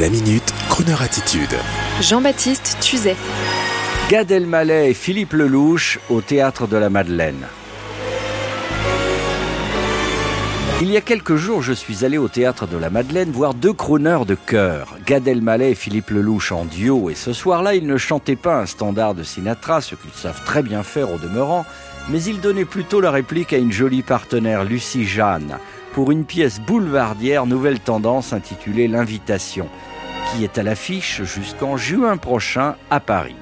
La minute, Kroneur attitude. Jean-Baptiste Tuzet. Gad Elmaleh et Philippe Lelouch au théâtre de la Madeleine. Il y a quelques jours, je suis allé au théâtre de la Madeleine voir deux crooners de chœur, Gad Elmaleh et Philippe Lelouch en duo, et ce soir-là, ils ne chantaient pas un standard de Sinatra, ce qu'ils savent très bien faire au demeurant, mais ils donnaient plutôt la réplique à une jolie partenaire, Lucie Jeanne, pour une pièce boulevardière nouvelle tendance intitulée L'invitation, qui est à l'affiche jusqu'en juin prochain à Paris.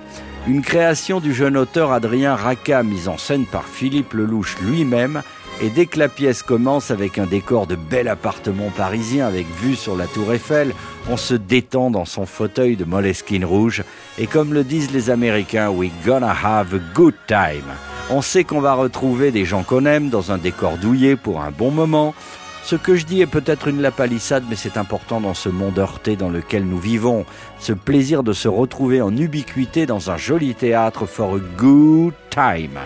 Une création du jeune auteur Adrien Raca, mise en scène par Philippe Lelouch lui-même, et dès que la pièce commence avec un décor de bel appartement parisien avec vue sur la tour Eiffel, on se détend dans son fauteuil de moleskine rouge et comme le disent les Américains, we gonna have a good time. On sait qu'on va retrouver des gens qu'on aime dans un décor douillet pour un bon moment. Ce que je dis est peut-être une lapalissade, mais c'est important dans ce monde heurté dans lequel nous vivons. Ce plaisir de se retrouver en ubiquité dans un joli théâtre for a good time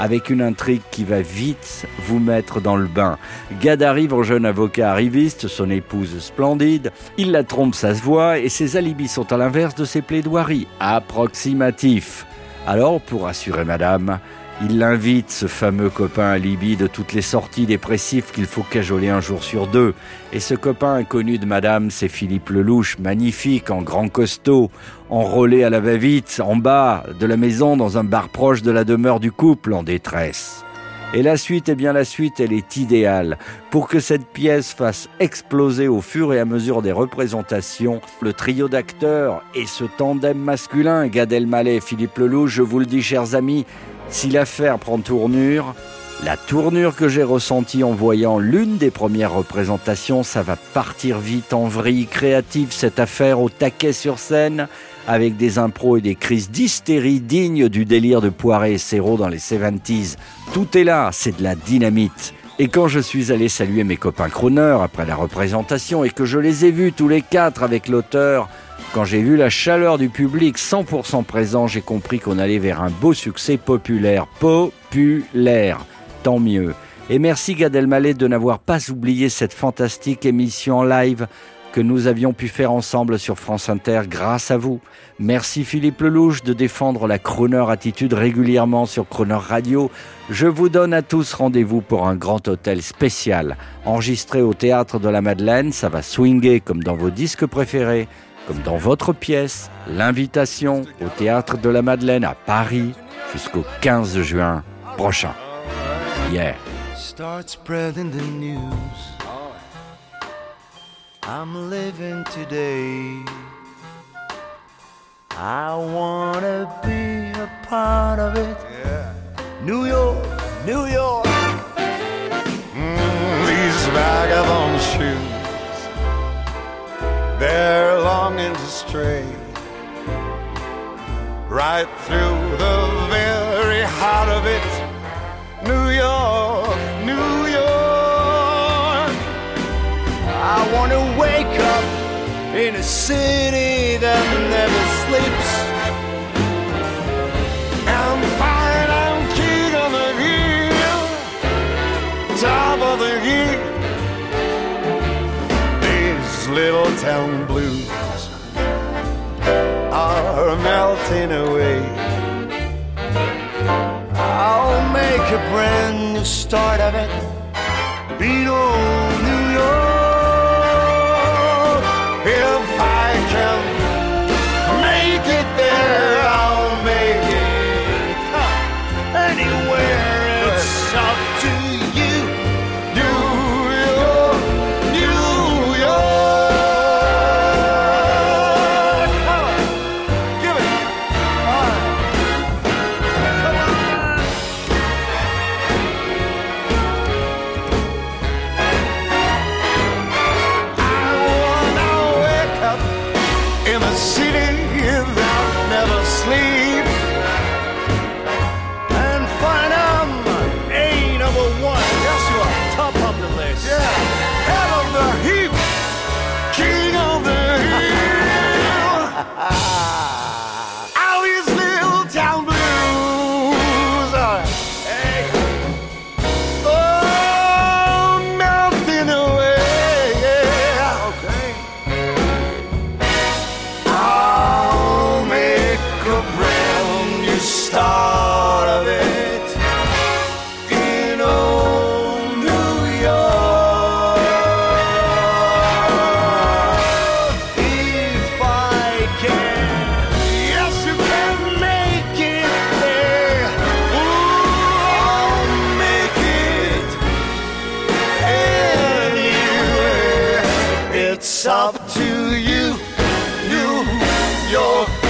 avec une intrigue qui va vite vous mettre dans le bain. Gad arrive en jeune avocat arriviste, son épouse splendide, il la trompe, ça se voit, et ses alibis sont à l'inverse de ses plaidoiries, approximatifs. Alors, pour assurer madame, il l'invite, ce fameux copain alibi de toutes les sorties dépressives qu'il faut cajoler un jour sur deux. Et ce copain inconnu de madame, c'est Philippe Lelouch, magnifique, en grand costaud, enrôlé à la va-vite, en bas de la maison, dans un bar proche de la demeure du couple, en détresse. Et la suite, eh bien la suite, elle est idéale. Pour que cette pièce fasse exploser au fur et à mesure des représentations, le trio d'acteurs et ce tandem masculin, Gad Elmaleh Philippe Lelouch, je vous le dis chers amis, si l'affaire prend tournure, la tournure que j'ai ressentie en voyant l'une des premières représentations, ça va partir vite en vrille créative, cette affaire au taquet sur scène, avec des impros et des crises d'hystérie dignes du délire de Poiré et Serrault dans les 70s. Tout est là, c'est de la dynamite. Et quand je suis allé saluer mes copains chroneurs après la représentation et que je les ai vus tous les quatre avec l'auteur, quand j'ai vu la chaleur du public 100% présent, j'ai compris qu'on allait vers un beau succès populaire. Populaire. Tant mieux. Et merci Gad Elmaleh de n'avoir pas oublié cette fantastique émission live que nous avions pu faire ensemble sur France Inter grâce à vous. Merci Philippe Lelouch de défendre la Croner attitude régulièrement sur Croner Radio. Je vous donne à tous rendez-vous pour un grand hôtel spécial enregistré au théâtre de la Madeleine. Ça va swinger comme dans vos disques préférés comme dans votre pièce, l'invitation au théâtre de la Madeleine à Paris jusqu'au 15 juin prochain. Yeah. Start spreading the news. I'm living today. I wanna be a part of it. Yeah. New York, New York. Mm, these vagabond shoes. They're longing to stray right through the very heart of it. City that never sleeps. I'm fine, I'm king of the hill, top of the hill little town blues are melting away. I'll make a brand new start of it. Beat anywhere. It's up to you. start of it in old New York. If I can, yes, you can make it there. Ooh, I'll make it. It's up to you, New York.